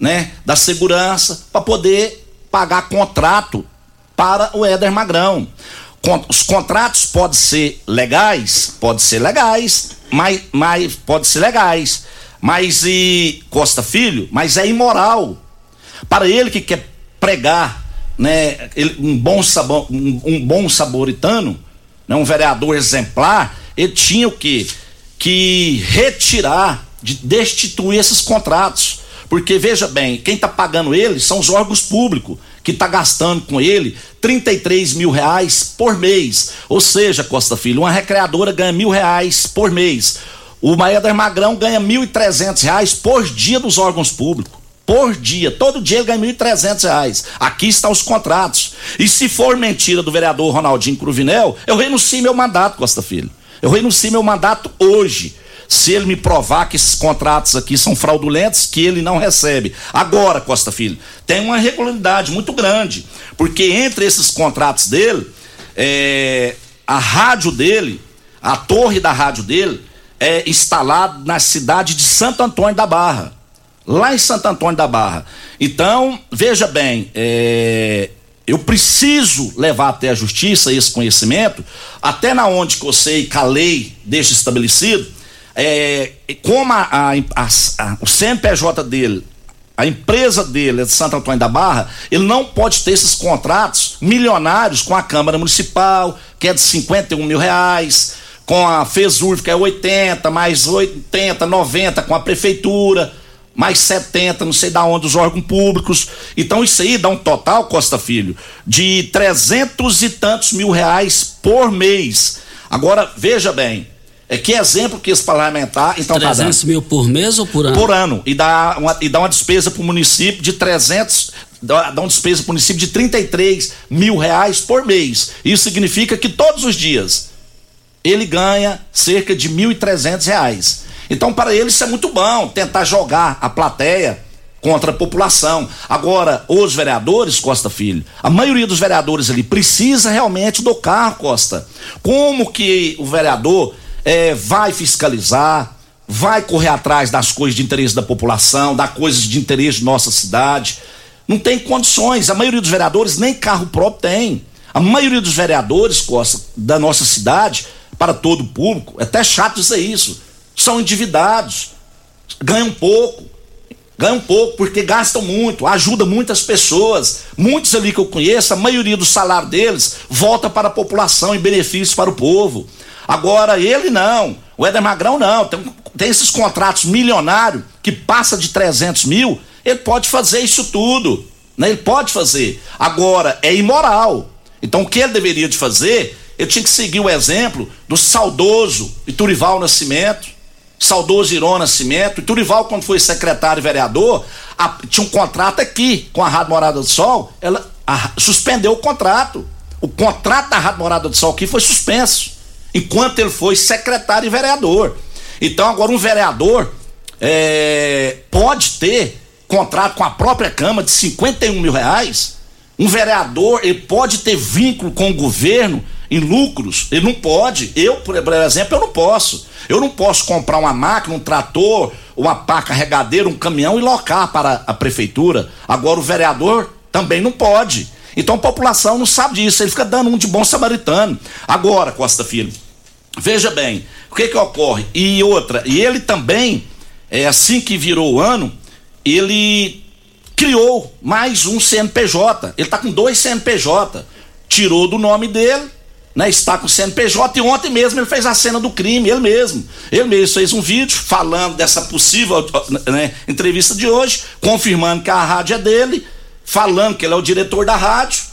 né, da segurança, para poder pagar contrato para o Éder Magrão. Os contratos podem ser legais, pode ser legais, mas, mas pode ser legais, mas e Costa Filho, mas é imoral. Para ele que quer pregar né, um bom sabor, um, um bom saboritano, né, um vereador exemplar, ele tinha o quê? Que retirar, de destituir esses contratos. Porque veja bem, quem está pagando ele são os órgãos públicos, que está gastando com ele 33 mil reais por mês. Ou seja, Costa Filho, uma recreadora ganha mil reais por mês. O Maeder Magrão ganha mil e trezentos reais por dia dos órgãos públicos por dia. Todo dia ele ganha 1.300 reais. Aqui estão os contratos. E se for mentira do vereador Ronaldinho Cruvinel, eu renuncio meu mandato, Costa Filho. Eu renuncio meu mandato hoje. Se ele me provar que esses contratos aqui são fraudulentos, que ele não recebe. Agora, Costa Filho, tem uma irregularidade muito grande. Porque entre esses contratos dele, é, a rádio dele, a torre da rádio dele, é instalada na cidade de Santo Antônio da Barra lá em Santo Antônio da Barra. Então, veja bem, é, eu preciso levar até a justiça esse conhecimento, até na onde que eu sei que a lei deixa estabelecido, é, como a, a, a, o CNPJ dele, a empresa dele é de Santo Antônio da Barra, ele não pode ter esses contratos milionários com a Câmara Municipal, que é de 51 mil reais, com a FESURV, que é 80, mais 80, 90 com a Prefeitura mais 70, não sei da onde, os órgãos públicos. Então isso aí dá um total, Costa Filho, de trezentos e tantos mil reais por mês. Agora, veja bem, é que exemplo que esse parlamentar. Então 300 tá mil por mês ou por ano? Por ano. E dá uma, e dá uma despesa para o município de 300. Dá, dá uma despesa para o município de 33 mil reais por mês. Isso significa que todos os dias ele ganha cerca de 1.300 reais. Então, para ele, isso é muito bom, tentar jogar a plateia contra a população. Agora, os vereadores, Costa Filho, a maioria dos vereadores ali precisa realmente do carro, Costa. Como que o vereador é, vai fiscalizar, vai correr atrás das coisas de interesse da população, das coisas de interesse de nossa cidade? Não tem condições. A maioria dos vereadores nem carro próprio tem. A maioria dos vereadores, Costa, da nossa cidade, para todo o público, é até chato dizer isso são endividados, ganham pouco, ganham pouco porque gastam muito, ajuda muitas pessoas. Muitos ali que eu conheço, a maioria do salário deles volta para a população em benefício para o povo. Agora ele não, o Éder Magrão não, tem, tem esses contratos milionários que passa de 300 mil, ele pode fazer isso tudo, né? ele pode fazer. Agora é imoral. Então o que ele deveria de fazer? Ele tinha que seguir o exemplo do saudoso Iturival Nascimento, saudoso Irô Nascimento, e Turival, quando foi secretário e vereador, a, tinha um contrato aqui com a Rádio Morada do Sol, ela a, suspendeu o contrato. O contrato da Rádio Morada do Sol aqui foi suspenso, enquanto ele foi secretário e vereador. Então, agora, um vereador é, pode ter contrato com a própria Câmara de 51 mil reais. Um vereador ele pode ter vínculo com o governo em lucros. Ele não pode. Eu, por exemplo, eu não posso. Eu não posso comprar uma máquina, um trator, uma pá carregadeira, um caminhão e locar para a prefeitura. Agora o vereador também não pode. Então a população não sabe disso, ele fica dando um de bom samaritano. Agora, Costa Filho, veja bem, o que que ocorre? E outra, e ele também, é assim que virou o ano, ele criou mais um CNPJ. Ele está com dois CNPJ. Tirou do nome dele né, está com o CNPJ e ontem mesmo ele fez a cena do crime, ele mesmo. Ele mesmo fez um vídeo falando dessa possível né, entrevista de hoje, confirmando que a rádio é dele, falando que ele é o diretor da rádio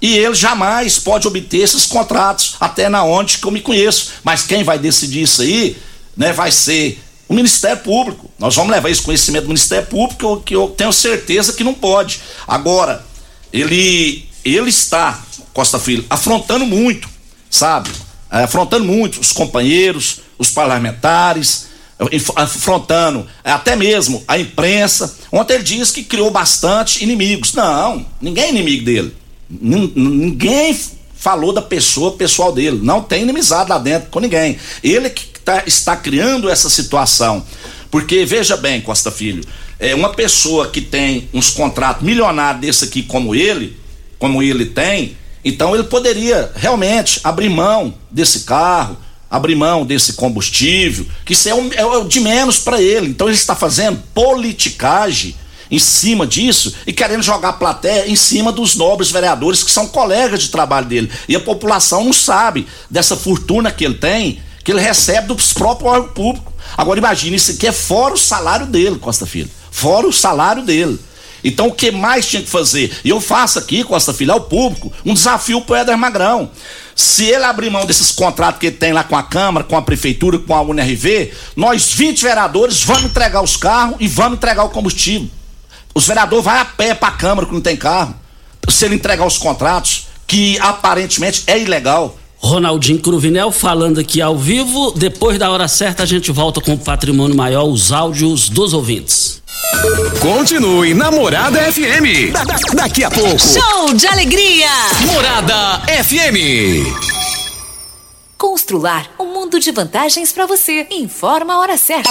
e ele jamais pode obter esses contratos, até na onde que eu me conheço. Mas quem vai decidir isso aí, né, vai ser o Ministério Público. Nós vamos levar esse conhecimento do Ministério Público, que eu, tenho certeza que não pode. Agora, ele, ele está, Costa Filho, afrontando muito sabe? É, afrontando muito os companheiros, os parlamentares, afrontando até mesmo a imprensa. Ontem ele disse que criou bastante inimigos. Não, ninguém é inimigo dele. Ninguém falou da pessoa pessoal dele. Não tem inimizade lá dentro com ninguém. Ele que tá, está criando essa situação. Porque, veja bem, Costa Filho, é uma pessoa que tem uns contratos milionários desse aqui como ele, como ele tem, então ele poderia realmente abrir mão desse carro, abrir mão desse combustível, que isso é o, é o de menos para ele. Então ele está fazendo politicagem em cima disso e querendo jogar a plateia em cima dos nobres vereadores que são colegas de trabalho dele. E a população não sabe dessa fortuna que ele tem, que ele recebe dos próprios órgãos públicos. Agora imagine, isso aqui é fora o salário dele, Costa Filho. Fora o salário dele. Então o que mais tinha que fazer? E eu faço aqui, Costa Filho, ao público, um desafio pro Éder Magrão. Se ele abrir mão desses contratos que ele tem lá com a Câmara, com a Prefeitura, com a UNRV, nós 20 vereadores vamos entregar os carros e vamos entregar o combustível. Os vereadores vão a pé para a Câmara que não tem carro. Se ele entregar os contratos, que aparentemente é ilegal. Ronaldinho Cruvinel falando aqui ao vivo. Depois da hora certa, a gente volta com o patrimônio maior, os áudios dos ouvintes. Continue na Morada FM. Da- da- daqui a pouco. Show de alegria! Morada FM. Constrular um mundo de vantagens para você. Informa a hora certa.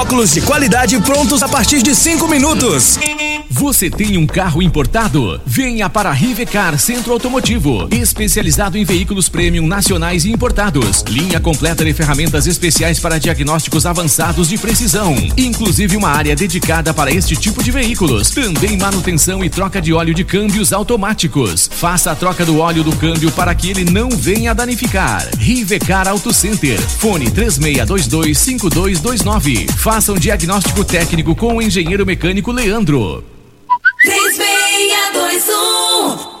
óculos de qualidade prontos a partir de 5 minutos. Você tem um carro importado? Venha para Rivecar Centro Automotivo, especializado em veículos premium nacionais e importados. Linha completa de ferramentas especiais para diagnósticos avançados de precisão, inclusive uma área dedicada para este tipo de veículos. Também manutenção e troca de óleo de câmbios automáticos. Faça a troca do óleo do câmbio para que ele não venha danificar. Rivecar Auto Center. Fone 36225229. Faça um diagnóstico técnico com o engenheiro mecânico Leandro. 3621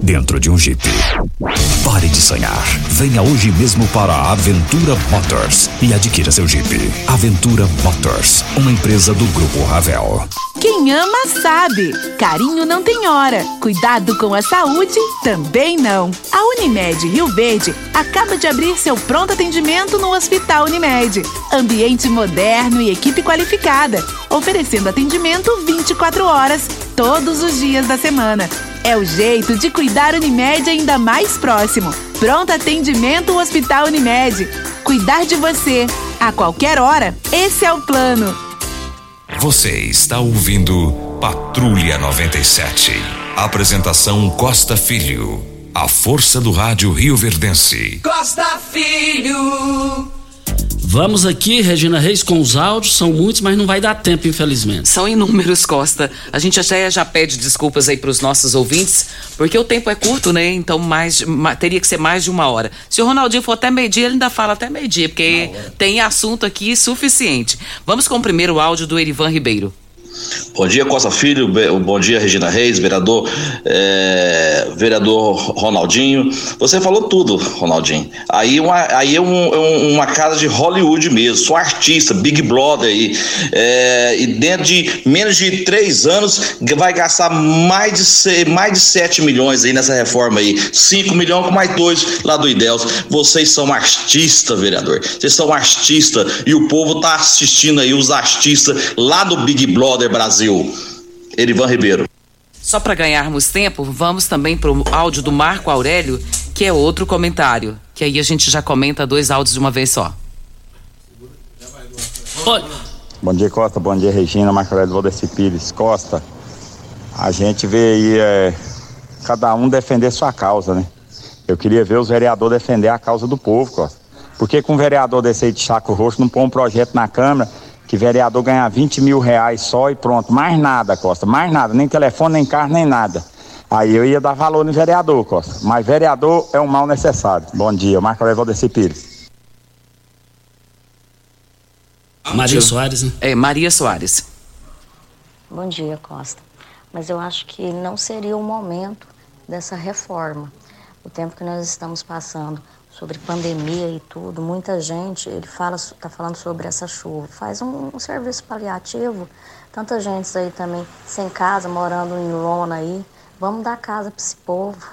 dentro de um Jeep. Pare de sonhar. Venha hoje mesmo para a Aventura Motors e adquira seu Jeep. Aventura Motors, uma empresa do Grupo Ravel. Quem ama sabe. Carinho não tem hora. Cuidado com a saúde também não. A Unimed Rio Verde acaba de abrir seu pronto atendimento no Hospital Unimed. Ambiente moderno e equipe qualificada, oferecendo atendimento 24 horas, todos os dias da semana. É o jeito de cuidar Unimed ainda mais próximo. Pronto atendimento Hospital Unimed. Cuidar de você a qualquer hora. Esse é o plano. Você está ouvindo Patrulha 97. Apresentação Costa Filho. A força do rádio Rio Verdense. Costa Filho Vamos aqui, Regina Reis, com os áudios, são muitos, mas não vai dar tempo, infelizmente. São inúmeros, Costa. A gente até já pede desculpas aí para os nossos ouvintes, porque o tempo é curto, né? Então mais, ma- teria que ser mais de uma hora. Se o Ronaldinho for até meio-dia, ele ainda fala até meio-dia, porque tem assunto aqui suficiente. Vamos com o primeiro áudio do Erivan Ribeiro. Bom dia, Costa Filho. Bom dia, Regina Reis, vereador, é, vereador Ronaldinho. Você falou tudo, Ronaldinho. Aí, uma, aí é é um- uma casa de Hollywood mesmo. Sou artista, Big Brother aí. É, e dentro de menos de três anos vai gastar mais de, se- mais de 7 milhões aí nessa reforma aí. 5 milhões com mais dois lá do Idels. Vocês são artistas, vereador. Vocês são artistas e o povo tá assistindo aí os artistas lá do Big Brother Brasil. Erivan Ribeiro. Só para ganharmos tempo, vamos também para o áudio do Marco Aurélio, que é outro comentário. Que aí a gente já comenta dois áudios de uma vez só. Bom dia, Costa. Bom dia, Regina. Marco Aurélio Valdeci Pires. Costa, a gente vê aí é, cada um defender sua causa, né? Eu queria ver os vereadores defender a causa do povo, Costa. Por que com um vereador desse aí de Chaco Roxo não põe um projeto na Câmara que vereador ganha 20 mil reais só e pronto? Mais nada, Costa. Mais nada. Nem telefone, nem carro, nem nada. Aí eu ia dar valor no vereador, Costa. Mas vereador é um mal necessário. Bom dia, Marco Aurélio Valdeci Pires. Maria Soares, né? É, Maria Soares. Bom dia, Costa. Mas eu acho que não seria o momento dessa reforma. O tempo que nós estamos passando sobre pandemia e tudo, muita gente, ele fala, está falando sobre essa chuva. Faz um, um serviço paliativo. Tanta gente aí também sem casa, morando em lona aí. Vamos dar casa para esse povo.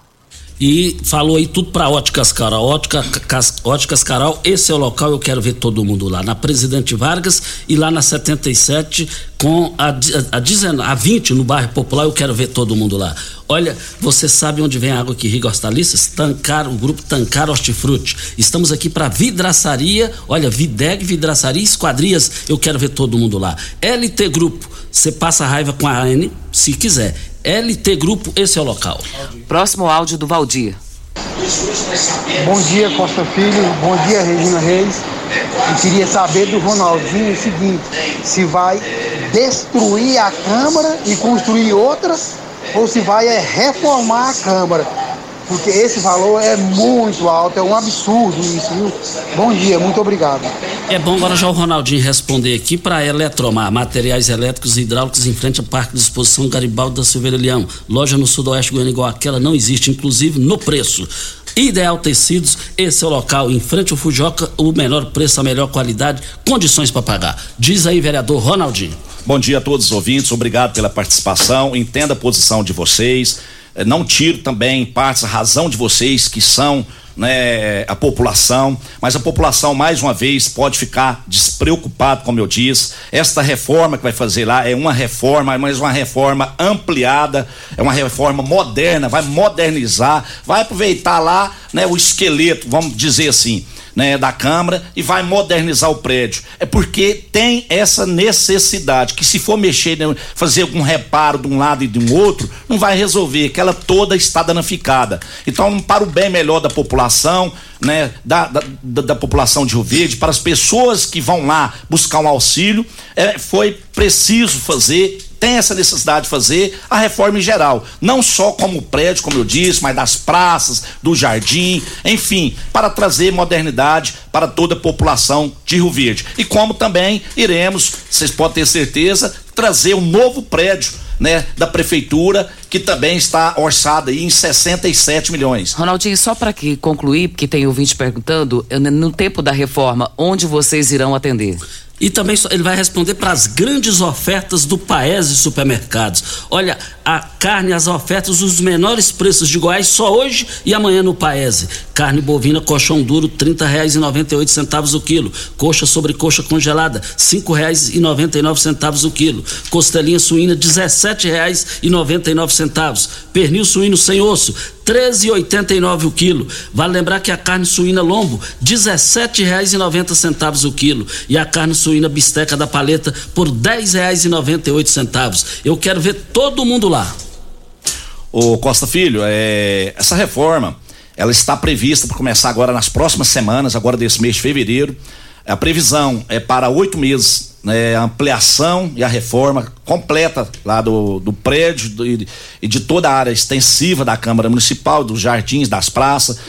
E falou aí tudo pra Óticas Carol. Ótica, Cas- Óticas Carol, esse é o local, eu quero ver todo mundo lá. Na Presidente Vargas e lá na 77 com a, a, 19 a 20 no bairro Popular, eu quero ver todo mundo lá. Olha, você sabe onde vem a água que irriga hortaliças? Tancar, o grupo Tancar Hortifruti. Estamos aqui para vidraçaria, olha, Videg, vidraçaria esquadrias, eu quero ver todo mundo lá. LT Grupo, você passa raiva com a N, se quiser. LT Grupo, esse é o local. Próximo áudio do Valdir. Bom dia, Costa Filho. Bom dia, Regina Reis. Eu queria saber do Ronaldinho o seguinte: se vai destruir a Câmara e construir outra, ou se vai é, reformar a Câmara. Porque esse valor é muito alto, é um absurdo isso, viu? Bom dia, muito obrigado. É bom agora já o Ronaldinho responder aqui para Eletromar, materiais elétricos e hidráulicos em frente ao Parque de Exposição Garibaldi da Silveira Leão. Loja no Sudoeste Goiânia igual aquela não existe, inclusive no preço. Ideal Tecidos, esse é o local, em frente ao Fujoca, o menor preço, a melhor qualidade, condições para pagar. Diz aí, vereador Ronaldinho. Bom dia a todos os ouvintes, obrigado pela participação. Entenda a posição de vocês. Eh, Não tiro também em partes a razão de vocês que são né, a população, mas a população mais uma vez pode ficar despreocupada, como eu disse. Esta reforma que vai fazer lá é uma reforma, mas uma reforma ampliada, é uma reforma moderna, vai modernizar, vai aproveitar lá né, o esqueleto, vamos dizer assim né, da Câmara e vai modernizar o prédio. É porque tem essa necessidade que se for mexer, né, fazer algum reparo de um lado e de um outro, não vai resolver, que ela toda está danificada. Então, para o bem melhor da população, né, da, da, da- população de Rio Verde, para as pessoas que vão lá buscar um auxílio, é, foi preciso fazer tem essa necessidade de fazer a reforma em geral, não só como prédio, como eu disse, mas das praças, do jardim, enfim, para trazer modernidade para toda a população de Rio Verde. E como também iremos, vocês podem ter certeza, trazer um novo prédio, né, da prefeitura, que também está orçado aí em 67 milhões. Ronaldinho, só para que concluir, porque tem ouvinte perguntando, no tempo da reforma, onde vocês irão atender? E também ele vai responder para as grandes ofertas do Paese Supermercados. Olha, a carne, as ofertas, os menores preços de Goiás só hoje e amanhã no Paese. Carne bovina, colchão duro, R$ 30,98 centavos o quilo. Coxa sobre coxa congelada, R$ 5,99 centavos o quilo. Costelinha suína, R$ 17,99 centavos. Pernil suíno sem osso, R$ 13,89 o quilo. Vale lembrar que a carne suína lombo, R$ 17,90 o quilo. E a carne suína bisteca da paleta por R$ 10,98. Eu quero ver todo mundo lá. Ô Costa Filho, é, essa reforma, ela está prevista para começar agora nas próximas semanas, agora desse mês de fevereiro. A previsão é para oito meses né, a ampliação e a reforma completa lá do, do prédio e de toda a área extensiva da Câmara Municipal, dos jardins, das praças.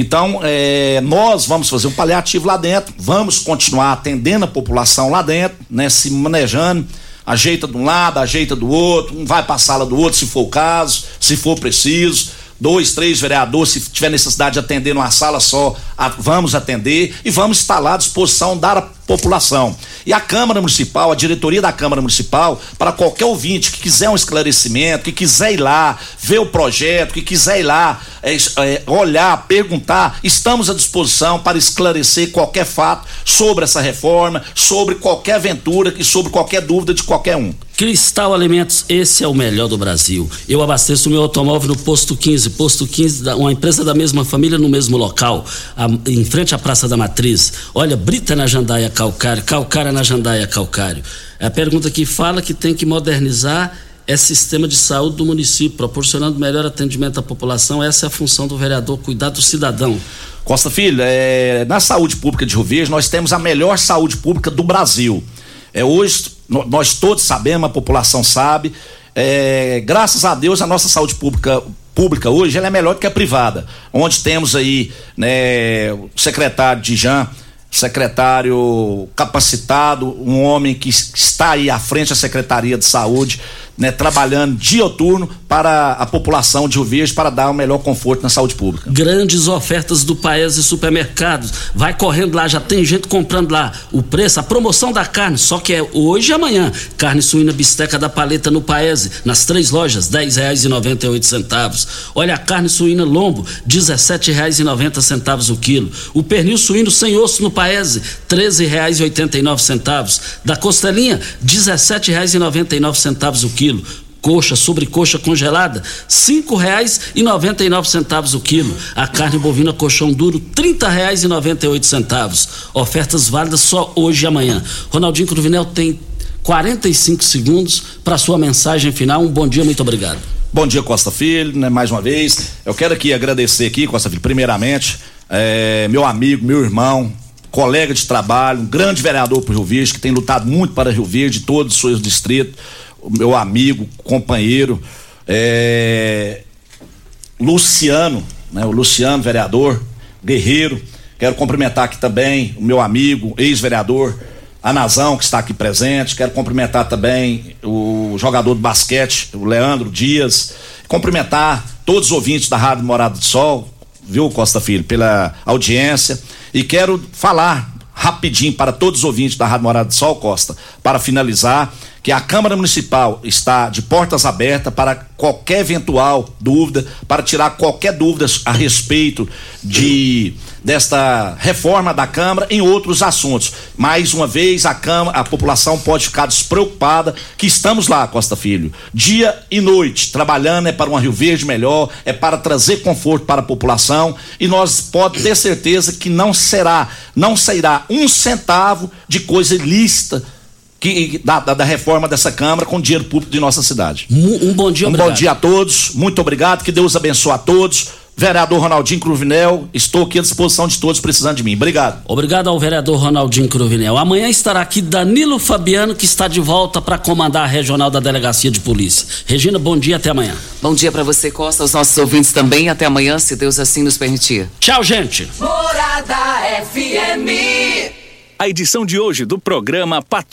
Então, é, nós vamos fazer um paliativo lá dentro, vamos continuar atendendo a população lá dentro, né, se manejando, ajeita de um lado, ajeita do outro, um vai para a sala do outro, se for o caso, se for preciso dois, três vereadores, se tiver necessidade de atender numa sala só, vamos atender e vamos estar lá à disposição da população. E a Câmara Municipal, a diretoria da Câmara Municipal, para qualquer ouvinte que quiser um esclarecimento, que quiser ir lá ver o projeto, que quiser ir lá é, é, olhar, perguntar, estamos à disposição para esclarecer qualquer fato sobre essa reforma, sobre qualquer aventura e sobre qualquer dúvida de qualquer um. Cristal Alimentos, esse é o melhor do Brasil. Eu abasteço o meu automóvel no Posto 15, Posto 15, uma empresa da mesma família no mesmo local, a, em frente à Praça da Matriz. Olha, Brita na Jandaia Calcário, Calcária na Jandaia Calcário. É a pergunta que fala que tem que modernizar é sistema de saúde do município, proporcionando melhor atendimento à população. Essa é a função do vereador, cuidar do cidadão. Costa Filho, é, na saúde pública de Rio Verde, nós temos a melhor saúde pública do Brasil. É, hoje, nós todos sabemos, a população sabe. É, graças a Deus, a nossa saúde pública pública hoje ela é melhor do que a privada. Onde temos aí né, o secretário de Jean, secretário capacitado, um homem que está aí à frente da Secretaria de Saúde, né, trabalhando dioturno para a população de Rio Verde para dar o melhor conforto na saúde pública. Grandes ofertas do Paes e supermercados. Vai correndo lá, já tem gente comprando lá. O preço, a promoção da carne, só que é hoje e amanhã. Carne suína bisteca da paleta no Paese, nas três lojas, dez reais e noventa e oito centavos. Olha a carne suína lombo, dezessete reais e noventa centavos o quilo. O pernil suíno sem osso no Paese, treze reais e oitenta e nove centavos. Da costelinha, dezessete reais e noventa e nove centavos o quilo quilo. Coxa, congelada, cinco reais e noventa e nove centavos o quilo. A carne bovina colchão duro, trinta reais e noventa e oito centavos. Ofertas válidas só hoje e amanhã. Ronaldinho Cruvinel tem 45 segundos para sua mensagem final. Um bom dia, muito obrigado. Bom dia, Costa Filho, né, mais uma vez. Eu quero aqui agradecer aqui, Costa Filho, primeiramente, é, meu amigo, meu irmão, colega de trabalho, um grande vereador para Rio Verde, que tem lutado muito para Rio Verde, todos os seus distritos meu amigo, companheiro, é, Luciano, né, o Luciano, vereador, guerreiro. Quero cumprimentar aqui também o meu amigo, ex-vereador, Anazão, que está aqui presente. Quero cumprimentar também o jogador do basquete, o Leandro Dias. Cumprimentar todos os ouvintes da Rádio Morada do Sol, viu, Costa Filho, pela audiência. E quero falar rapidinho para todos os ouvintes da Rádio Morada do Sol, Costa, para finalizar que a Câmara Municipal está de portas abertas para qualquer eventual dúvida, para tirar qualquer dúvida a respeito de desta reforma da Câmara em outros assuntos. Mais uma vez, a Câmara, a população pode ficar despreocupada que estamos lá, Costa Filho, dia e noite, trabalhando é para uma Rio Verde melhor, é para trazer conforto para a população e nós pode ter certeza que não será, não sairá um centavo de coisa ilícita que, da, da, da, reforma dessa Câmara com dinheiro público de nossa cidade. Um, bom dia, Um obrigado. bom dia a todos, muito obrigado, que Deus abençoe a todos. Vereador Ronaldinho Cruvinel, estou aqui à disposição de todos precisando de mim. Obrigado. Obrigado ao vereador Ronaldinho Cruvinel. Amanhã estará aqui Danilo Fabiano, que está de volta para comandar a regional da Delegacia de Polícia. Regina, bom dia, até amanhã. Bom dia para você, Costa, aos nossos ouvintes também. Até amanhã, se Deus assim nos permitir. Tchau, gente. Morada FM. A edição de hoje do programa Patrulha